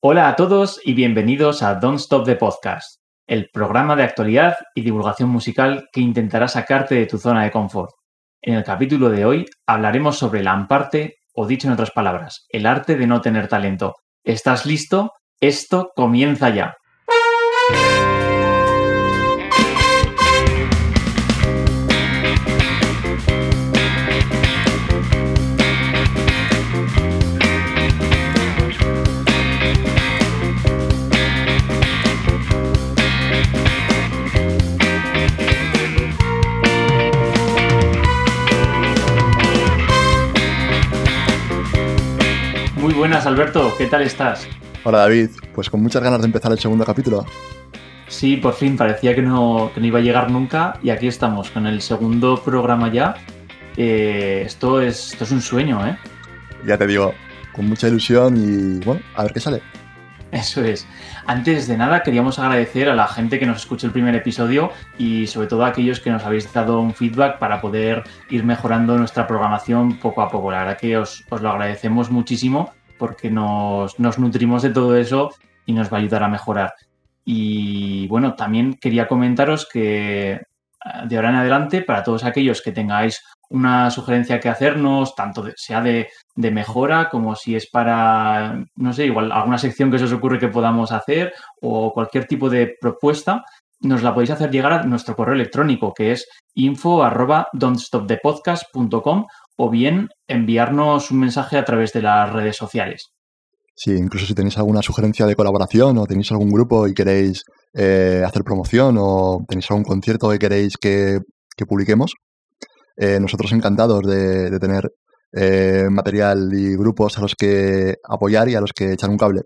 Hola a todos y bienvenidos a Don't Stop the Podcast, el programa de actualidad y divulgación musical que intentará sacarte de tu zona de confort. En el capítulo de hoy hablaremos sobre la amparte, o dicho en otras palabras, el arte de no tener talento. ¿Estás listo? Esto comienza ya. Alberto. ¿Qué tal estás? Hola David, pues con muchas ganas de empezar el segundo capítulo. Sí, por fin, parecía que no, que no iba a llegar nunca y aquí estamos con el segundo programa ya. Eh, esto, es, esto es un sueño, ¿eh? Ya te digo, con mucha ilusión y bueno, a ver qué sale. Eso es. Antes de nada, queríamos agradecer a la gente que nos escuchó el primer episodio y sobre todo a aquellos que nos habéis dado un feedback para poder ir mejorando nuestra programación poco a poco. La verdad que os, os lo agradecemos muchísimo porque nos, nos nutrimos de todo eso y nos va a ayudar a mejorar. Y bueno, también quería comentaros que eh, de ahora en adelante, para todos aquellos que tengáis una sugerencia que hacernos, tanto sea de, de mejora como si es para, no sé, igual alguna sección que se os ocurre que podamos hacer o cualquier tipo de propuesta, nos la podéis hacer llegar a nuestro correo electrónico que es info arroba o bien enviarnos un mensaje a través de las redes sociales. Sí, incluso si tenéis alguna sugerencia de colaboración o tenéis algún grupo y queréis eh, hacer promoción o tenéis algún concierto que queréis que, que publiquemos, eh, nosotros encantados de, de tener eh, material y grupos a los que apoyar y a los que echar un cable.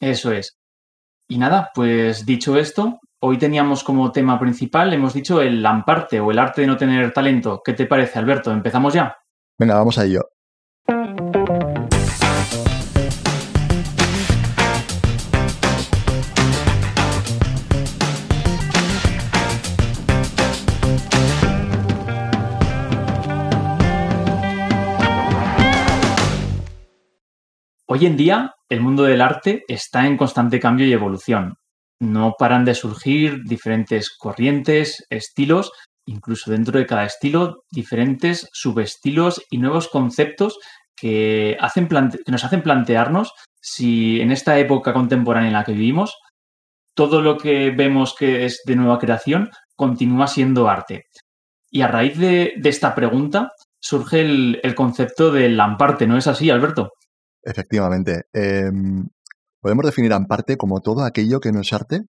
Eso es. Y nada, pues dicho esto, hoy teníamos como tema principal, hemos dicho el lamparte o el arte de no tener talento. ¿Qué te parece, Alberto? ¿Empezamos ya? Venga, vamos a ello. Hoy en día, el mundo del arte está en constante cambio y evolución. No paran de surgir diferentes corrientes, estilos, incluso dentro de cada estilo, diferentes subestilos y nuevos conceptos que, hacen nos hacen plantearnos si en esta época contemporánea en la que vivimos, todo lo que vemos que es de nueva creación continúa siendo arte. Y a raíz de, de esta pregunta surge el, el concepto del lamparte, ¿no es así, Alberto? Efectivamente. em, podemos definir en parte como todo aquello que no es arte,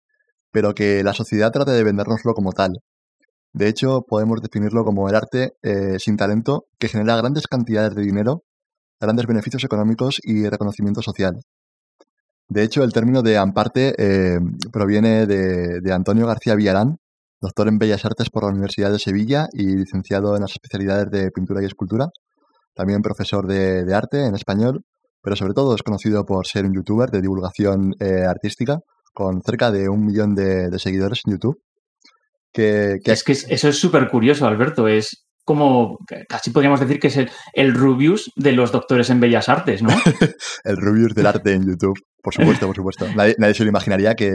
pero que la sociedad trata de vendérnoslo como tal. De hecho, podemos definirlo como el arte eh, sin talento que genera grandes cantidades de dinero, grandes beneficios económicos y reconocimiento social. De hecho, el término de amparte eh, proviene de, Antonio García Villarán, doctor en Bellas Artes por la Universidad de Sevilla y licenciado en las especialidades de pintura y escultura, también profesor de, de arte en español, pero sobre todo es conocido por ser un youtuber de divulgación eh, artística con cerca de un millón de, de seguidores en YouTube. Que, que Es que es- eso es súper curioso, Alberto. Es como, casi podríamos decir que es el, el Rubius de los doctores en Bellas Artes, ¿no? el Rubius del arte en YouTube, por supuesto, por supuesto. Nadie, nadie se lo imaginaría que,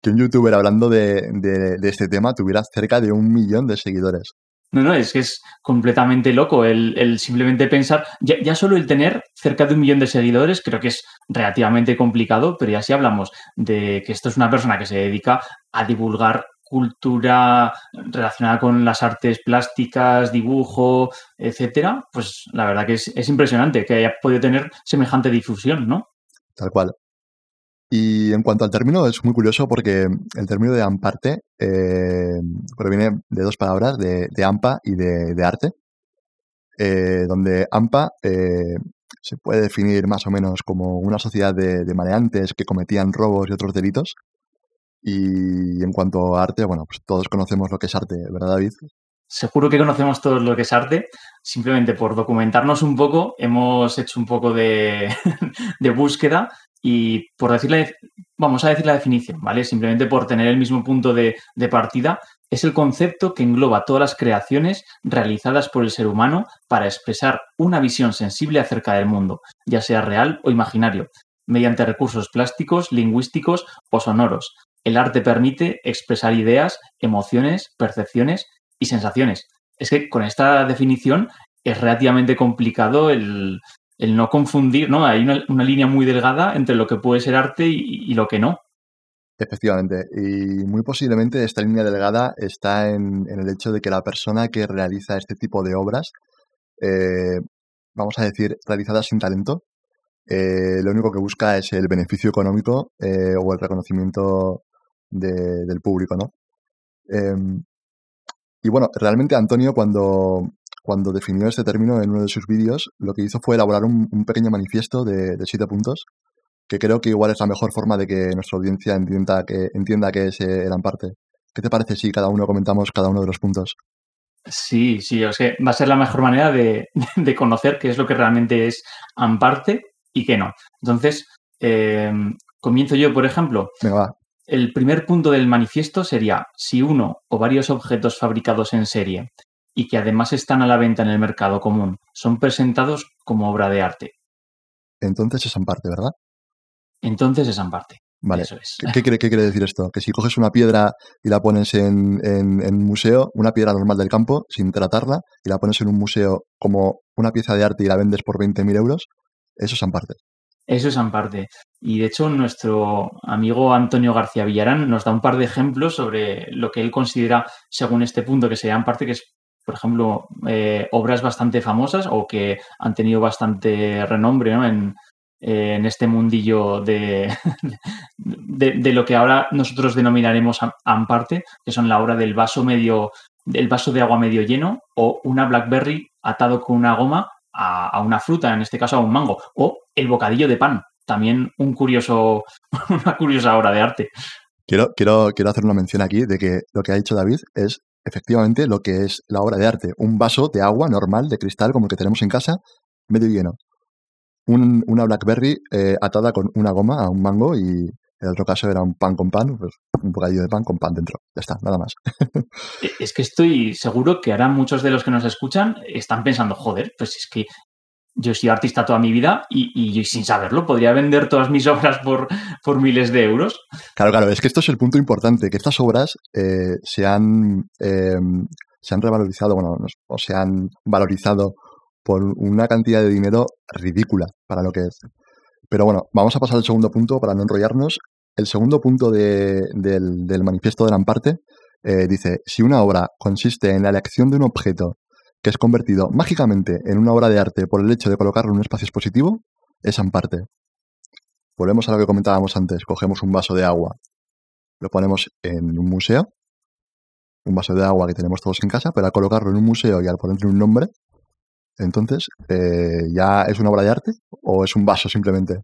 que un youtuber hablando de, de- de este tema tuviera cerca de un millón de seguidores. No, no, es que es completamente loco el, el simplemente pensar, ya, solo el tener cerca de un millón de seguidores creo que es relativamente complicado, pero ya si hablamos de que esto es una persona que se dedica a divulgar cultura relacionada con las artes plásticas, dibujo, etcétera, pues la verdad que es, es impresionante que haya podido tener semejante difusión, ¿no? Tal cual. Y en cuanto al término, es muy curioso porque el término de amparte eh, proviene de dos palabras, de, ampa y de, de arte, eh, donde ampa eh, se puede definir más o menos como una sociedad de, de maleantes que cometían robos y otros delitos. Y en cuanto a arte, bueno, pues todos conocemos lo que es arte, ¿verdad, David? Seguro que conocemos todos lo que es arte. Simplemente por documentarnos un poco, hemos hecho un poco de, de búsqueda y por decirle, vamos a decir la definición, ¿vale? Simplemente por tener el mismo punto de, de partida, es el concepto que engloba todas las creaciones realizadas por el ser humano para expresar una visión sensible acerca del mundo, ya sea real o imaginario, mediante recursos plásticos, lingüísticos o sonoros. El arte permite expresar ideas, emociones, percepciones y sensaciones. Es que con esta definición es relativamente complicado el, no confundir, ¿no? Hay una, línea muy delgada entre lo que puede ser arte y, lo que no. Efectivamente, y muy posiblemente esta línea delgada está en, el hecho de que la persona que realiza este tipo de obras, eh, vamos a decir, realizadas sin talento, eh, lo único que busca es el beneficio económico eh, o el reconocimiento del público, ¿no? Em, y bueno, realmente Antonio cuando, cuando definió este término en uno de sus vídeos, lo que hizo fue elaborar un, pequeño manifiesto de, siete puntos, que creo que igual es la mejor forma de que nuestra audiencia entienda que, entienda que es el Amparte. ¿Qué te parece si cada uno comentamos cada uno de los puntos? Sí, sí, o sea, va a ser la mejor manera de, de conocer qué es lo que realmente es Amparte y qué no. Entonces, eh, comienzo yo, por ejemplo. Venga, va. El primer punto del manifiesto sería si uno o varios objetos fabricados en serie y que además están a la venta en el mercado común son presentados como obra de arte. Entonces es parte, ¿verdad? Entonces es parte. Vale. Eso es. ¿Qué, quiere, decir esto? Que si coges una piedra y la pones en, un museo, una piedra normal del campo, sin tratarla, y la pones en un museo como una pieza de arte y la vendes por 20.000 euros, eso es parte. Eso es parte. Y de hecho, nuestro amigo Antonio García Villarán nos da un par de ejemplos sobre lo que él considera, según este punto, que sería parte, que es, por ejemplo, eh, obras bastante famosas o que han tenido bastante renombre en, este mundillo de, de, lo que ahora nosotros denominaremos Amparte, que son la obra del vaso medio, del vaso de agua medio lleno o una Blackberry atado con una goma a, una fruta, en este caso a un mango, o el bocadillo de pan, también un curioso, una curiosa obra de arte. Quiero, quiero, quiero hacer una mención aquí de que lo que ha dicho David es efectivamente lo que es la obra de arte. Un vaso de agua normal, de cristal, como el que tenemos en casa, medio lleno. una Blackberry eh, atada con una goma a un mango y, en otro caso era un pan con pan, pues un bocadillo de pan con pan dentro. Ya está, nada más. Es que estoy seguro que ahora muchos de los que nos escuchan están pensando, joder, pues es que yo soy artista toda mi vida y, sin saberlo podría vender todas mis obras por, por, miles de euros. Claro, claro, es que esto es el punto importante, que estas obras eh, se, han, em, se han revalorizado, bueno, o se han valorizado por una cantidad de dinero ridícula para lo que es. Pero bueno, vamos a pasar al segundo punto para no enrollarnos. El segundo punto del, manifiesto de Lamparte eh, dice, si una obra consiste en la elección de un objeto que es convertido mágicamente en una obra de arte por el hecho de colocarlo en un espacio expositivo, es Amparte. Volvemos a lo que comentábamos antes, cogemos un vaso de agua, lo ponemos en un museo, un vaso de agua que tenemos todos en casa, pero al colocarlo en un museo y al ponerle un nombre, entonces, eh, ¿ya es una obra de arte o es un vaso simplemente?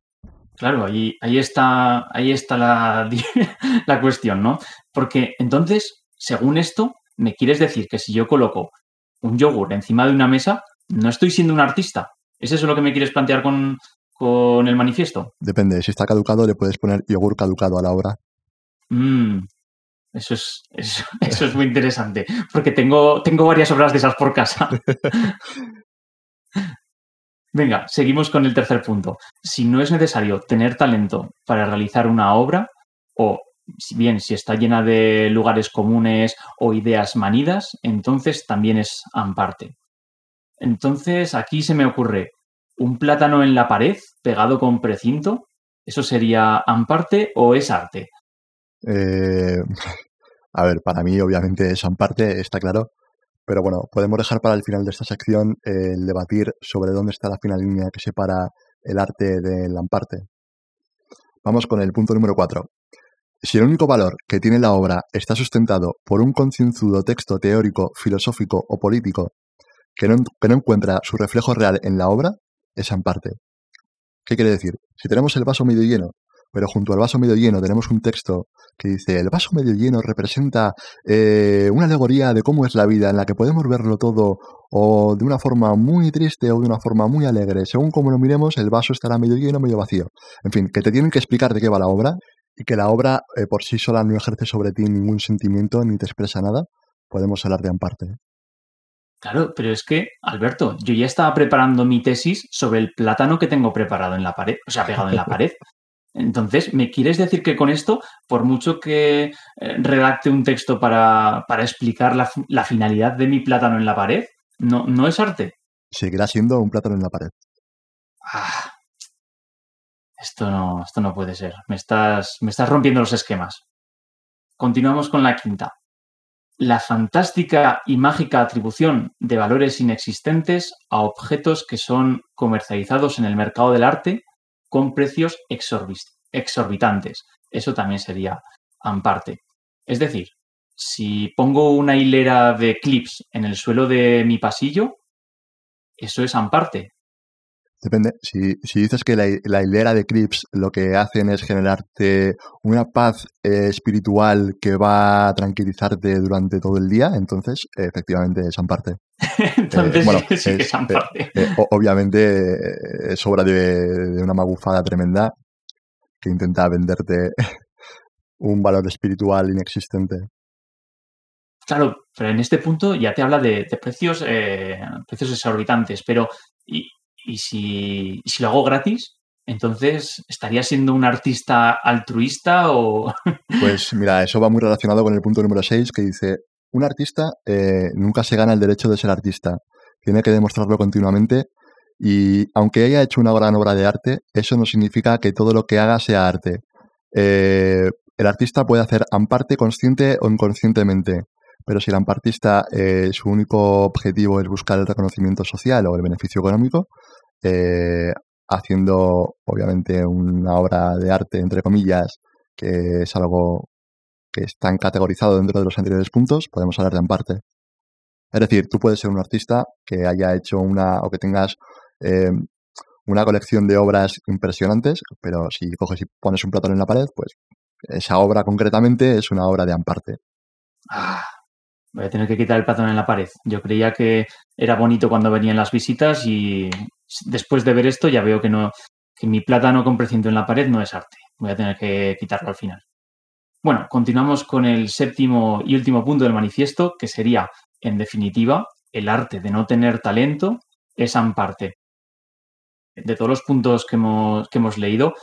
Claro, ahí, ahí está, ahí está la, la cuestión, ¿no? Porque entonces, según esto, me quieres decir que si yo coloco un yogur encima de una mesa, no estoy siendo un artista. ¿Es eso lo que me quieres plantear con, con el manifiesto? Depende, si está caducado le puedes poner yogur caducado a la obra. Mm, eso es, eso, eso, es muy interesante, porque tengo, tengo varias obras de esas por casa. Venga, seguimos con el tercer punto. Si no es necesario tener talento para realizar una obra, o bien si está llena de lugares comunes o ideas manidas, entonces también es amparte. Entonces aquí se me ocurre un plátano en la pared pegado con precinto. ¿Eso sería amparte o es arte? Eh, a ver, para mí obviamente es amparte, está claro. Pero bueno, podemos dejar para el final de esta sección el debatir sobre dónde está la final línea que separa el arte del amparte. Vamos con el punto número 4. Si el único valor que tiene la obra está sustentado por un concienzudo texto teórico, filosófico o político que no, encuentra su reflejo real en la obra, es amparte. ¿Qué quiere decir? Si tenemos el vaso medio lleno, pero junto al vaso medio lleno tenemos un texto que dice, el vaso medio lleno representa eh, una alegoría de cómo es la vida, en la que podemos verlo todo o de una forma muy triste o de una forma muy alegre. Según como lo miremos, el vaso estará medio lleno o medio vacío. En fin, que te tienen que explicar de qué va la obra y que la obra eh, por sí sola no ejerce sobre ti ningún sentimiento ni te expresa nada, podemos hablar de amparte. Claro, pero es que, Alberto, yo ya estaba preparando mi tesis sobre el plátano que tengo preparado en la pared, o sea, pegado en la pared. Entonces, ¿me quieres decir que con esto, por mucho que eh, redacte un texto para, explicar la, finalidad de mi plátano en la pared, no, no es arte? Seguirá siendo un plátano en la pared. Ah, esto no, esto no puede ser. Me estás, me estás rompiendo los esquemas. Continuamos con la quinta. La fantástica y mágica atribución de valores inexistentes a objetos que son comercializados en el mercado del arte con precios exorbitantes. Eso también sería amparte. Es decir, si pongo una hilera de clips en el suelo de mi pasillo, eso es amparte. Depende. Si, dices que la, hilera de clips lo que hacen es generarte una paz eh, espiritual que va a tranquilizarte durante todo el día, entonces efectivamente es amparte. entonces sí, sí que es amparte. Eh, obviamente es obra de, una magufada tremenda que intenta venderte un valor espiritual inexistente. Claro, pero en este punto ya te habla de, precios, eh, precios exorbitantes, pero ¿y, y si, lo hago gratis, entonces, ¿estaría siendo un artista altruista o...? Pues mira, eso va muy relacionado con el punto número 6 que dice, un artista eh, nunca se gana el derecho de ser artista, tiene que demostrarlo continuamente y aunque haya hecho una gran obra de arte, eso no significa que todo lo que haga sea arte. Eh, el artista puede hacer amparte consciente o inconscientemente, pero si el ampartista eh, su único objetivo es buscar el reconocimiento social o el beneficio económico, eh, haciendo obviamente una obra de arte, entre comillas, que es algo que está categorizado dentro de los anteriores puntos, podemos hablar de amparte. Es decir, tú puedes ser un artista que haya hecho una o que tengas eh, una colección de obras impresionantes, pero si coges y pones un platón en la pared, pues esa obra concretamente es una obra de amparte. Ah, voy a tener que quitar el platón en la pared. Yo creía que era bonito cuando venían las visitas y después de ver esto ya veo que no que mi plátano con precinto en la pared no es arte. Voy a tener que quitarlo al final. Bueno, continuamos con el séptimo y último punto del manifiesto, que sería, en definitiva, el arte de no tener talento es amparte. De todos los puntos que hemos, que hemos leído,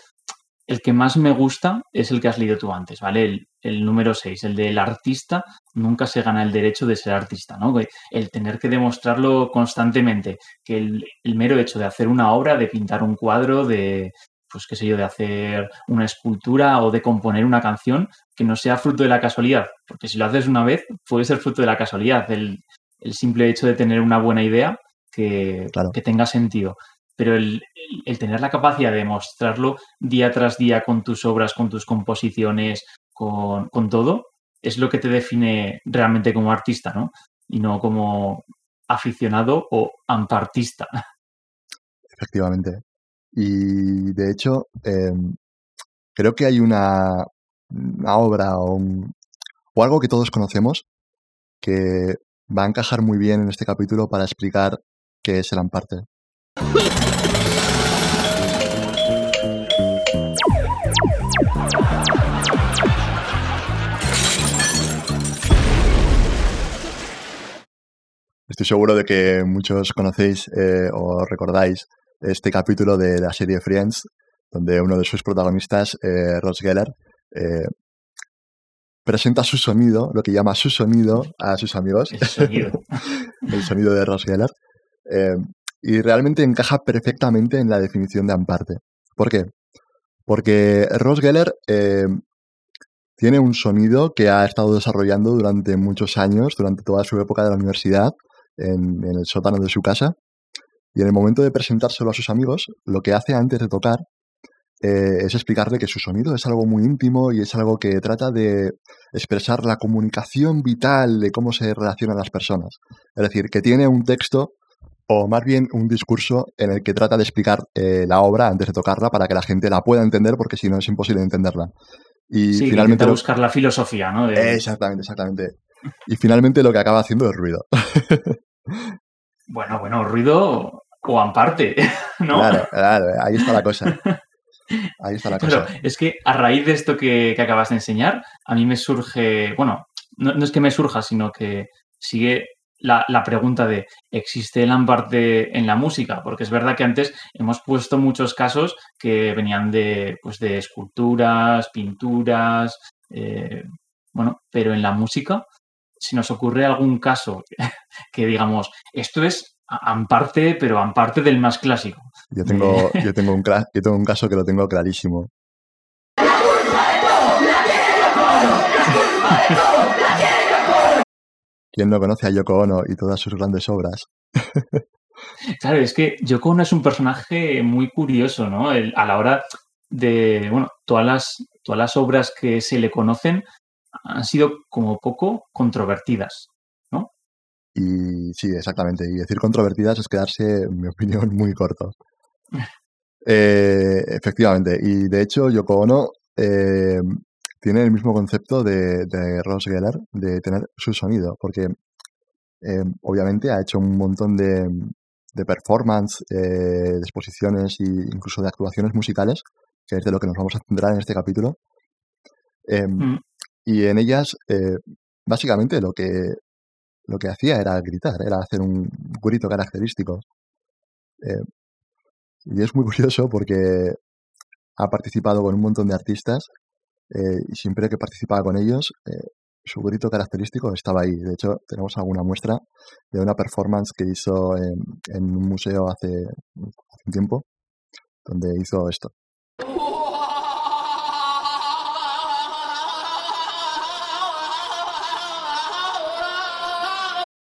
el que más me gusta es el que has leído tú antes, ¿vale? El, número 6, el del artista nunca se gana el derecho de ser artista, ¿no? El tener que demostrarlo constantemente, que el, mero hecho de hacer una obra, de pintar un cuadro, de, pues qué sé yo, de hacer una escultura o de componer una canción, que no sea fruto de la casualidad, porque si lo haces una vez, puede ser fruto de la casualidad, el, simple hecho de tener una buena idea que, que tenga sentido pero el, tener la capacidad de mostrarlo día tras día con tus obras, con tus composiciones, con, todo, es lo que te define realmente como artista, ¿no? Y no como aficionado o ampartista. Efectivamente. Y de hecho, em, creo que hay una, obra o, o algo que todos conocemos que va a encajar muy bien en este capítulo para explicar qué es el amparte. Estoy seguro de que muchos conocéis eh, o recordáis este capítulo de la serie Friends, donde uno de sus protagonistas, eh, Ross Geller, eh, presenta su sonido, lo que llama su sonido a sus amigos. El sonido. El sonido de Ross Geller y realmente encaja perfectamente en la definición de Amparte. ¿Por qué? Porque Ross Geller eh, tiene un sonido que ha estado desarrollando durante muchos años, durante toda su época de la universidad, en, el sótano de su casa. Y en el momento de presentárselo a sus amigos, lo que hace antes de tocar eh, es explicarle que su sonido es algo muy íntimo y es algo que trata de expresar la comunicación vital de cómo se relacionan las personas. Es decir, que tiene un texto o más bien un discurso en el que trata de explicar eh, la obra antes de tocarla para que la gente la pueda entender, porque si no es imposible entenderla. Y sí, finalmente. buscar la filosofía, ¿no? Exactamente, exactamente. Y finalmente lo que acaba haciendo es ruido. bueno, bueno, ruido o amparte, ¿no? Claro, claro, ahí está la cosa. Ahí está la cosa. es que a raíz de esto que, acabas de enseñar, a mí me surge, bueno, no, no, es que me surja, sino que sigue la, pregunta de, ¿existe el Amparte en la música? Porque es verdad que antes hemos puesto muchos casos que venían de, pues de esculturas, pinturas, eh, bueno, pero en la música, si nos ocurre algún caso que digamos, esto es Amparte, pero Amparte del más clásico. Yo tengo, yo tengo, un, yo tengo un caso que lo tengo clarísimo. ¿Quién no conoce a Yoko Ono y todas sus grandes obras? claro, es que Yoko Ono es un personaje muy curioso, ¿no? a la hora de, bueno, todas las, todas las obras que se le conocen han sido como poco controvertidas, ¿no? Y sí, exactamente. Y decir controvertidas es quedarse, en mi opinión, muy corto. Eh, efectivamente. Y de hecho, Yoko Ono eh, tiene el mismo concepto de, de Ross Geller, de tener su sonido, porque eh, obviamente ha hecho un montón de, de performance, eh, de exposiciones e incluso de actuaciones musicales, que es de lo que nos vamos a centrar en este capítulo. Em, mm. Y en ellas, eh, básicamente lo que, lo que hacía era gritar, era hacer un grito característico. y es muy curioso porque ha participado con un montón de artistas eh, y siempre que participaba con ellos, eh, su grito característico estaba ahí. De hecho, tenemos alguna muestra de una performance que hizo en, un museo hace, un tiempo, donde hizo esto.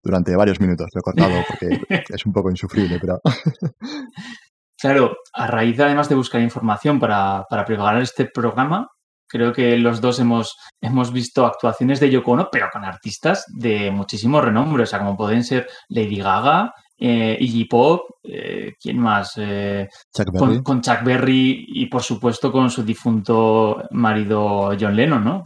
Durante varios minutos lo he cortado porque es un poco insufrible, pero... Claro, a raíz además de buscar información para, para preparar este programa, Creo que los dos hemos, hemos visto actuaciones de Yoko Ono, pero con artistas de muchísimo renombre, o sea, como pueden ser Lady Gaga, eh, Iggy Pop, eh, ¿quién más? Eh, con, con, Chuck Berry y, por supuesto, con su difunto marido John Lennon, ¿no?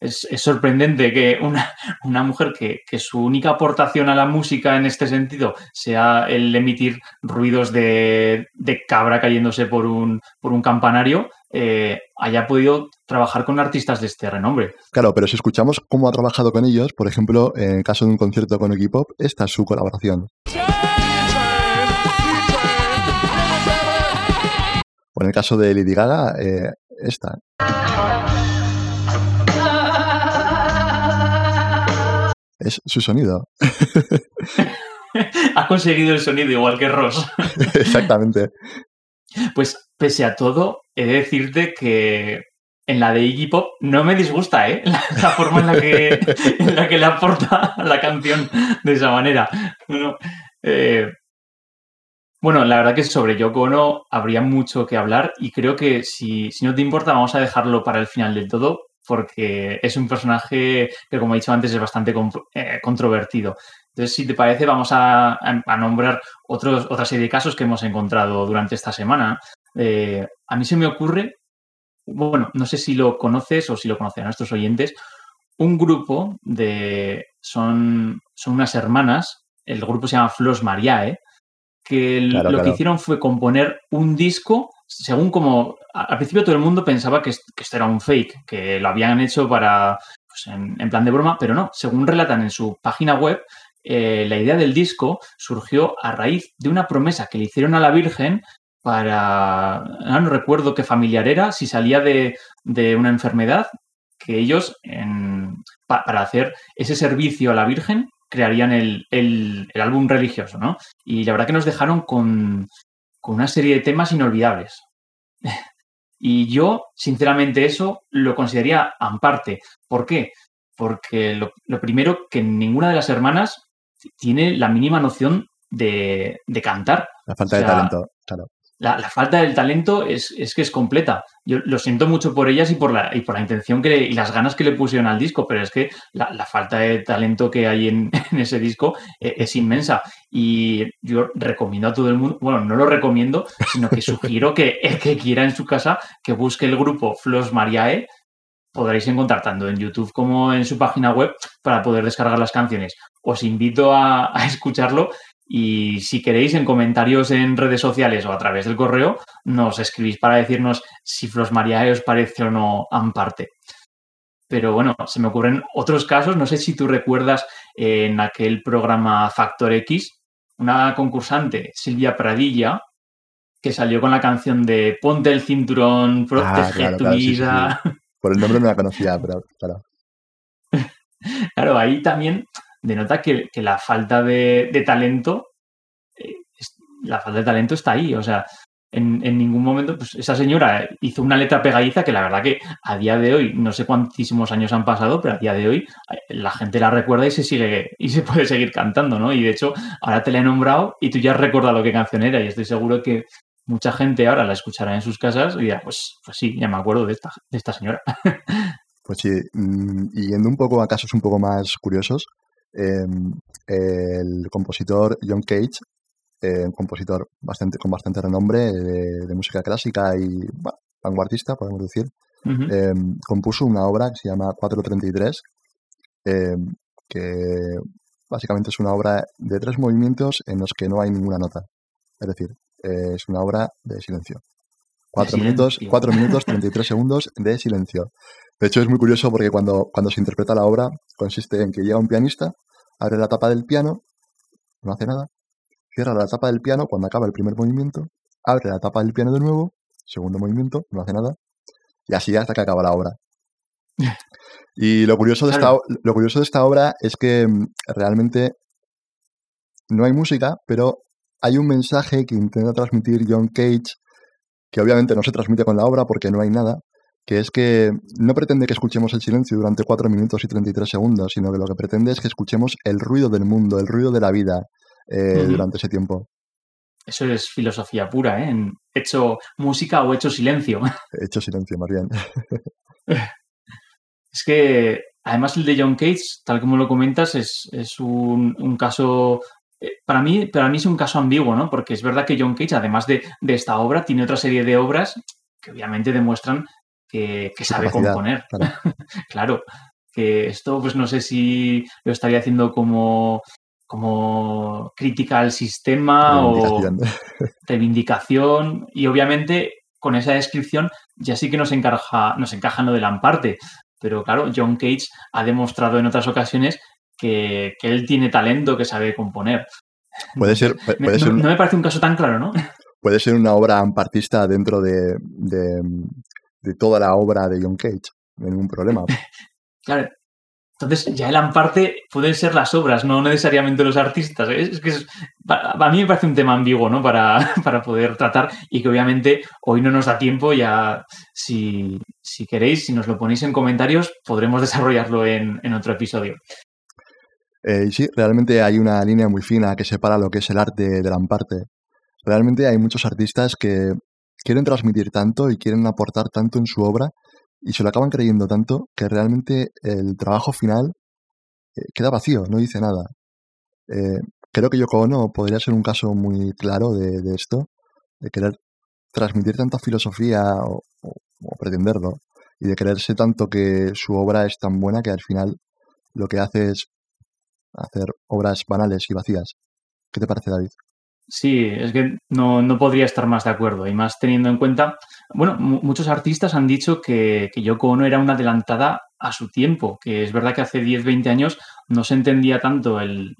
es, sorprendente que una, una mujer que, su única aportación a la música en este sentido sea el emitir ruidos de, cabra cayéndose por un, por un campanario, eh, haya podido trabajar con artistas de este renombre. Claro, pero si escuchamos cómo ha trabajado con ellos, por ejemplo, en el caso de un concierto con Iggy Pop, esta es su colaboración. O en el caso de Lady Gaga, eh, esta. Es su sonido. ha conseguido el sonido igual que Ross. Exactamente. Pues pese a todo, he de decirte que en la de Iggy Pop no me disgusta, ¿eh? La, forma en la, que, en la que le aporta la canción de esa manera. Bueno, eh, bueno, la verdad que sobre Yoko Ono habría mucho que hablar y creo que si, si no te importa vamos a dejarlo para el final del todo porque es un personaje que, como he dicho antes, es bastante eh, controvertido. Entonces, si te parece, vamos a, nombrar otros, otra serie de casos que hemos encontrado durante esta semana. Eh, a mí se me ocurre, bueno, no sé si lo conoces o si lo conocen nuestros oyentes, un grupo de, son, son unas hermanas, el grupo se llama Flos Mariae, que lo que hicieron fue componer un disco según como al principio todo el mundo pensaba que, esto era un fake, que lo habían hecho para pues, en, plan de broma, pero no. Según relatan en su página web, eh, la idea del disco surgió a raíz de una promesa que le hicieron a la Virgen para, no, recuerdo qué familiar era, si salía de, una enfermedad, que ellos, para hacer ese servicio a la Virgen, crearían el, el, álbum religioso, ¿no? Y la verdad que nos dejaron con, con una serie de temas inolvidables. y yo, sinceramente, eso lo consideraría aparte. ¿Por qué? Porque lo, primero, que ninguna de las hermanas tiene la mínima noción de, cantar. La falta de talento, claro la, falta del talento es, que es completa. Yo lo siento mucho por ellas y por la, y por la intención que y las ganas que le pusieron al disco, pero es que la, falta de talento que hay en, ese disco e, es, inmensa. Y yo recomiendo a todo el mundo, bueno, no lo recomiendo, sino que sugiero que el que quiera en su casa que busque el grupo Flos Mariae. Podréis encontrar tanto en YouTube como en su página web para poder descargar las canciones. Os invito a, a escucharlo y si queréis, en comentarios en redes sociales o a través del correo, nos escribís para decirnos si Flos Mariae os parece o no Amparte. pero bueno, se me ocurren otros casos. No sé si tú recuerdas en aquel programa Factor X, una concursante, Silvia Pradilla, que salió con la canción de Ponte el cinturón, protege Ah, claro, tu claro, sí, sí, vida. Por el nombre no la conocía, pero claro. Claro, ahí también denota que, que la falta de, de talento, eh, la falta de talento está ahí. O sea, en, en ningún momento, pues esa señora hizo una letra pegadiza que la verdad que a día de hoy, no sé cuántísimos años han pasado, pero a día de hoy eh, la gente la recuerda y se sigue y se puede seguir cantando, ¿no? Y de hecho, ahora te la he nombrado y tú ya has recordado qué canción era y estoy seguro que mucha gente ahora la escuchará en sus casas y dirá, pues, pues sí, ya me acuerdo de esta, de esta señora. Pues sí, mm, yendo un poco a casos un poco más curiosos, em, el compositor John Cage, eh, un compositor bastante, con bastante renombre de, de música clásica y bueno, vanguardista, podemos decir, em, compuso una obra que se llama 433, em, que básicamente es una obra de tres movimientos en los que no hay ninguna nota. Es decir, eh, es una obra de silencio. Cuatro minutos, cuatro minutos, 33 segundos de silencio. De hecho, es muy curioso porque cuando, cuando se interpreta la obra consiste en que llega un pianista, abre la tapa del piano, no hace nada, cierra la tapa del piano cuando acaba el primer movimiento, abre la tapa del piano de nuevo, segundo movimiento, no hace nada, y así hasta que acaba la obra. Y lo curioso de, esta, Claro. lo curioso de esta obra es que mm, realmente no hay música, pero hay un mensaje que intenta transmitir John Cage, que obviamente no se transmite con la obra porque no hay nada, que es que no pretende que escuchemos el silencio durante 4 minutos y 33 segundos, sino que lo que pretende es que escuchemos el ruido del mundo, el ruido de la vida eh, durante ese tiempo. Eso es filosofía pura, ¿eh? En hecho música o hecho silencio. Hecho silencio, más bien. Es que, además, el de John Cage, tal como lo comentas, es, es un, un caso. Para mí, para mí es un caso ambiguo, ¿no? Porque es verdad que John Cage, además de, de esta obra, tiene otra serie de obras que obviamente demuestran que, sabe componer. claro. Claro, que esto, pues no sé si lo estaría haciendo como, como crítica al sistema o Reivindicación. reivindicación y obviamente con esa descripción ya sí que nos encaja, nos encaja en lo de Lamparte. Pero claro, John Cage ha demostrado en otras ocasiones que, que él tiene talento, que sabe componer. Puede ser, Me- no, ser un- no me parece un caso tan claro, ¿no? puede ser una obra ampartista dentro de, de, de toda la obra de John Cage. No hay ningún problema. Claro. Entonces, ya el amparte pueden ser las obras, no necesariamente los artistas. Es, que es- a mí me parece un tema ambiguo, ¿no? Para, para poder tratar y que obviamente hoy no nos da tiempo. Ya, si, si queréis, si nos lo ponéis en comentarios, podremos desarrollarlo en, en otro episodio. Eh, y sí, realmente hay una línea muy fina que separa lo que es el arte del amparte. Realmente hay muchos artistas que quieren transmitir tanto y quieren aportar tanto en su obra y se lo acaban creyendo tanto que realmente el trabajo final eh, queda vacío, no dice nada. Eh, creo que Yoko Ono podría ser un caso muy claro de, de esto, de querer transmitir tanta filosofía o, o- o pretenderlo y de creerse tanto que su obra es tan buena que al final lo que hace es hacer obras banales y vacías. ¿Qué te parece, David? Sí, es que no, no podría estar más de acuerdo. Y más teniendo en cuenta, bueno, mu- muchos artistas han dicho que, que Yoko Ono era una adelantada a su tiempo, que es verdad que hace 10, 20 años no se entendía tanto el,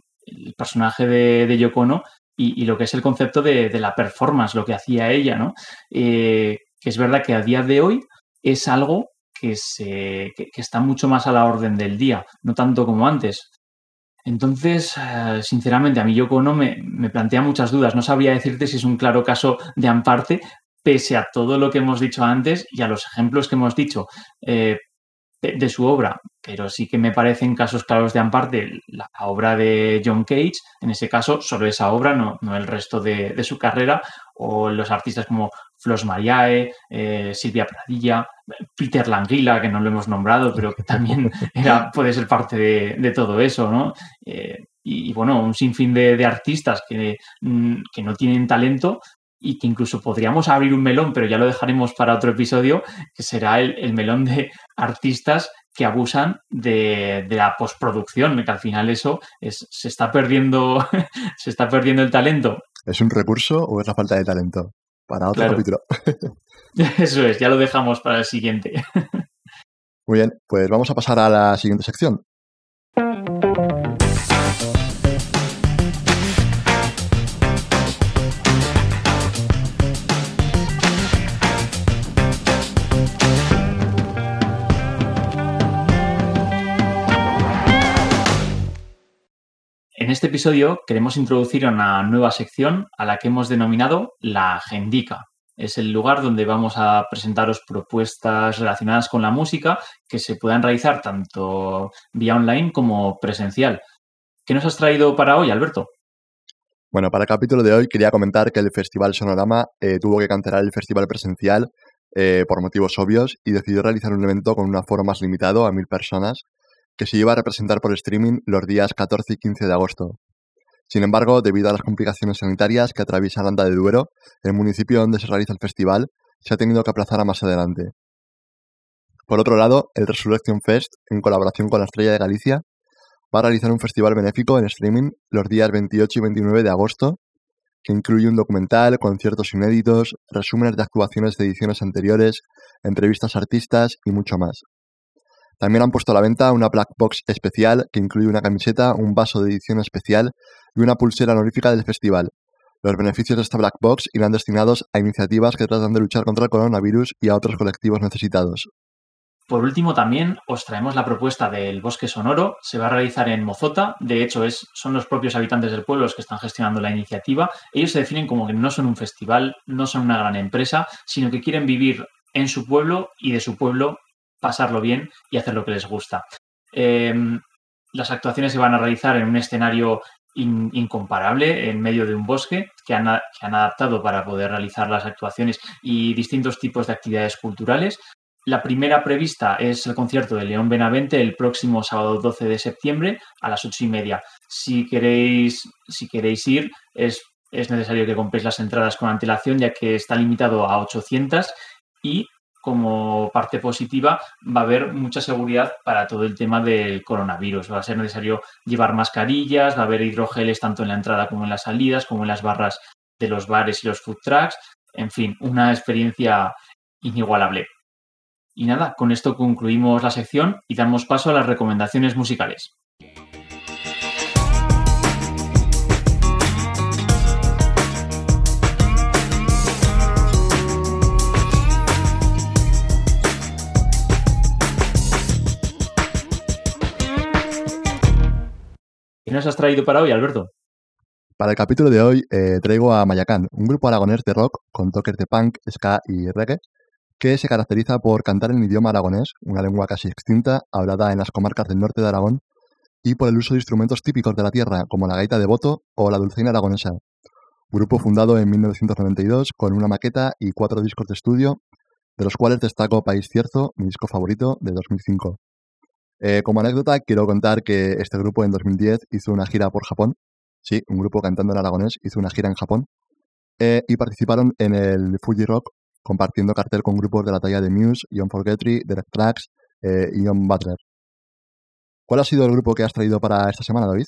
personaje de, de Yoko Ono y, y lo que es el concepto de, de la performance, lo que hacía ella, ¿no? Eh, que es verdad que a día de hoy es algo que, se, que está mucho más a la orden del día, no tanto como antes. Entonces, eh, sinceramente, a mí Yoko Ono me, plantea muchas dudas. No sabría decirte si es un claro caso de Amparte, pese a todo lo que hemos dicho antes y a los ejemplos que hemos dicho eh, de, su obra. Pero sí que me parecen casos claros de Amparte la obra de John Cage, en ese caso, solo esa obra, no, no el resto de su carrera, o los artistas como Flos Mariae, eh, Silvia Pradilla, Peter Languila, que no lo hemos nombrado, pero que también era, puede ser parte de, de todo eso, ¿no? Eh, y, y, bueno, un sinfín de, de artistas que, mm, que, no tienen talento y que incluso podríamos abrir un melón, pero ya lo dejaremos para otro episodio, que será el, el melón de artistas que abusan de, de, la postproducción, que al final eso es, se está perdiendo, se está perdiendo el talento. ¿Es un recurso o es la falta de talento? Para otro Claro. capítulo. Eso es, ya lo dejamos para el siguiente. Muy bien, pues vamos a pasar a la siguiente sección. En este episodio queremos introducir una nueva sección a la que hemos denominado la Agendica. Es el lugar donde vamos a presentaros propuestas relacionadas con la música que se puedan realizar tanto vía online como presencial. ¿Qué nos has traído para hoy, Alberto? Bueno, para el capítulo de hoy quería comentar que el Festival Sonorama eh, tuvo que cancelar el festival presencial eh, por motivos obvios y decidió realizar un evento con un aforo más limitado a mil personas que se iba a representar por streaming los días 14 y 15 de agosto. Sin embargo, debido a las complicaciones sanitarias que atraviesa Aranda de Duero, el municipio donde se realiza el festival, se ha tenido que aplazar a más adelante. Por otro lado, el Resurrection Fest, en colaboración con la Estrella de Galicia, va a realizar un festival benéfico en streaming los días 28 y 29 de agosto, que incluye un documental, conciertos inéditos, resúmenes de actuaciones de ediciones anteriores, entrevistas a artistas y mucho más. También han puesto a la venta una Black Box especial que incluye una camiseta, un vaso de edición especial y una pulsera honorífica del festival. Los beneficios de esta Black Box irán destinados a iniciativas que tratan de luchar contra el coronavirus y a otros colectivos necesitados. Por último, también os traemos la propuesta del Bosque Sonoro. Se va a realizar en Mozota. De hecho, son los propios habitantes del pueblo los que están gestionando la iniciativa. Ellos se definen como que no son un festival, no son una gran empresa, sino que quieren vivir en su pueblo y de su pueblo pasarlo bien y hacer lo que les gusta. Em, las actuaciones se van a realizar en un escenario incomparable en medio de un bosque que han, adaptado para poder realizar las actuaciones y distintos tipos de actividades culturales. La primera prevista es el concierto de León Benavente el próximo sábado 12 de septiembre a las ocho y media. Si queréis, si queréis ir, es, es necesario que compréis las entradas con antelación, ya que está limitado a 800 y como parte positiva, va a haber mucha seguridad para todo el tema del coronavirus. Va a ser necesario llevar mascarillas, va a haber hidrogeles tanto en la entrada como en las salidas, como en las barras de los bares y los food trucks. En fin, una experiencia inigualable. Y nada, con esto concluimos la sección y damos paso a las recomendaciones musicales. ¿Qué nos has traído para hoy, Alberto? Para el capítulo de hoy eh, traigo a Mayacán, un grupo aragonés de rock con toques de punk, ska y reggae, que se caracteriza por cantar en idioma aragonés, una lengua casi extinta, hablada en las comarcas del norte de Aragón, y por el uso de instrumentos típicos de la tierra, como la gaita de boto o la dulzaina aragonesa. Grupo fundado en 1992 con una maqueta y cuatro discos de estudio, de los cuales destaco País Cierzo, mi disco favorito, de 2005. Eh, como anécdota, quiero contar que este grupo en 2010 hizo una gira por Japón. Sí, un grupo cantando en aragonés hizo una gira en Japón. Eh, y participaron en el Fuji Rock, compartiendo cartel con grupos de la talla de Muse, John Forgetry, Derek Tracks eh, y John Butler. ¿Cuál ha sido el grupo que has traído para esta semana, David?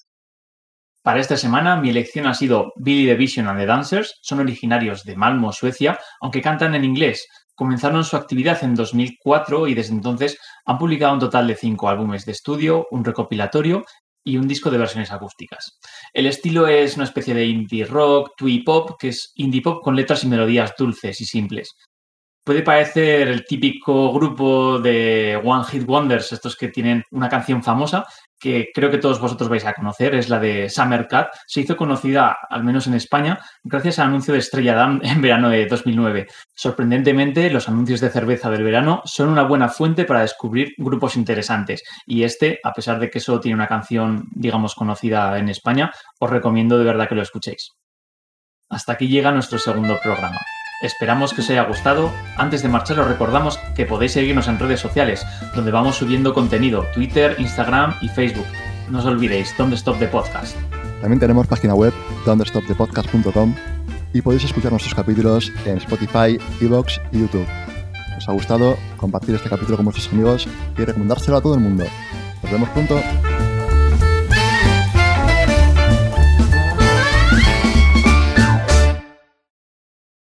Para esta semana mi elección ha sido Billy the Vision and the Dancers. Son originarios de Malmo, Suecia, aunque cantan en inglés. Comenzaron su actividad en 2004 y desde entonces han publicado un total de cinco álbumes de estudio, un recopilatorio y un disco de versiones acústicas. El estilo es una especie de indie rock, twee pop, que es indie pop con letras y melodías dulces y simples puede parecer el típico grupo de One Hit Wonders, estos que tienen una canción famosa, que creo que todos vosotros vais a conocer, es la de Summer Cat. Se hizo conocida, al menos en España, gracias al anuncio de Estrella Damm en verano de 2009. Sorprendentemente, los anuncios de cerveza del verano son una buena fuente para descubrir grupos interesantes. Y este, a pesar de que solo tiene una canción, digamos, conocida en España, os recomiendo de verdad que lo escuchéis. Hasta aquí llega nuestro segundo programa. Esperamos que os haya gustado. Antes de marchar os recordamos que podéis seguirnos en redes sociales, donde vamos subiendo contenido, Twitter, Instagram y Facebook. No os olvidéis, Don't Stop the Podcast. También tenemos página web, don'tstopthepodcast.com y podéis escuchar nuestros capítulos en Spotify, Evox y YouTube. ¿Os ha gustado? Compartir este capítulo con vuestros amigos y recomendárselo a todo el mundo. Nos vemos pronto.